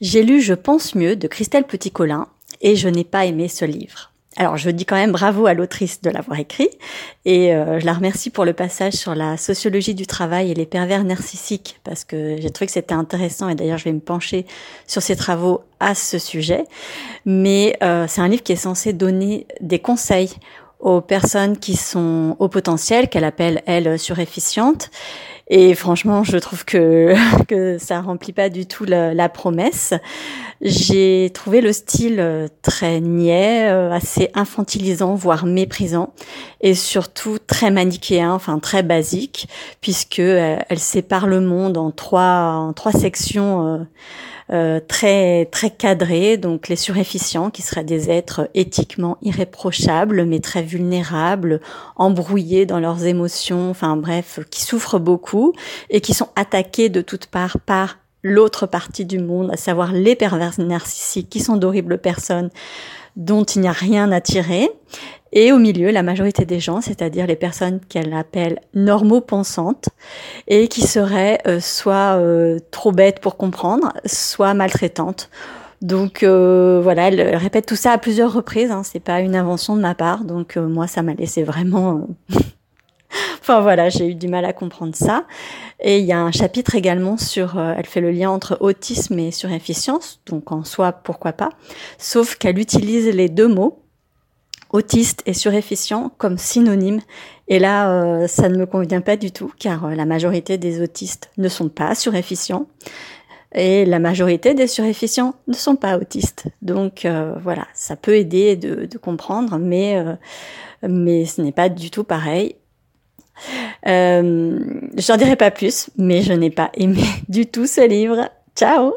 J'ai lu Je pense mieux de Christelle Petit-Colin et je n'ai pas aimé ce livre. Alors je dis quand même bravo à l'autrice de l'avoir écrit et euh, je la remercie pour le passage sur la sociologie du travail et les pervers narcissiques parce que j'ai trouvé que c'était intéressant et d'ailleurs je vais me pencher sur ses travaux à ce sujet. Mais euh, c'est un livre qui est censé donner des conseils aux personnes qui sont au potentiel, qu'elle appelle elle surefficientes et franchement, je trouve que que ça remplit pas du tout la, la promesse. J'ai trouvé le style euh, très niais, euh, assez infantilisant, voire méprisant, et surtout très manichéen, enfin très basique, puisque euh, elle sépare le monde en trois en trois sections. Euh, très très cadrés, donc les surefficients qui seraient des êtres éthiquement irréprochables mais très vulnérables, embrouillés dans leurs émotions, enfin bref, qui souffrent beaucoup et qui sont attaqués de toutes parts par l'autre partie du monde, à savoir les pervers narcissiques qui sont d'horribles personnes dont il n'y a rien à tirer. Et au milieu, la majorité des gens, c'est-à-dire les personnes qu'elle appelle normaux-pensantes, et qui seraient euh, soit euh, trop bêtes pour comprendre, soit maltraitantes. Donc euh, voilà, elle, répète tout ça à plusieurs reprises. Hein, c'est pas une invention de ma part. Donc moi, ça m'a laissé vraiment. Voilà, j'ai eu du mal à comprendre ça. Et il y a un chapitre également sur, elle fait le lien entre autisme et surefficience, donc en soi pourquoi pas, sauf qu'elle utilise les deux mots autiste et surefficient comme synonyme. Et là, euh, ça ne me convient pas du tout, car euh, la majorité des autistes ne sont pas surefficients. Et la majorité des surefficients ne sont pas autistes. Donc euh, voilà, ça peut aider de, comprendre, mais ce n'est pas du tout pareil. Euh, J'en dirai pas plus, mais je n'ai pas aimé du tout ce livre. Ciao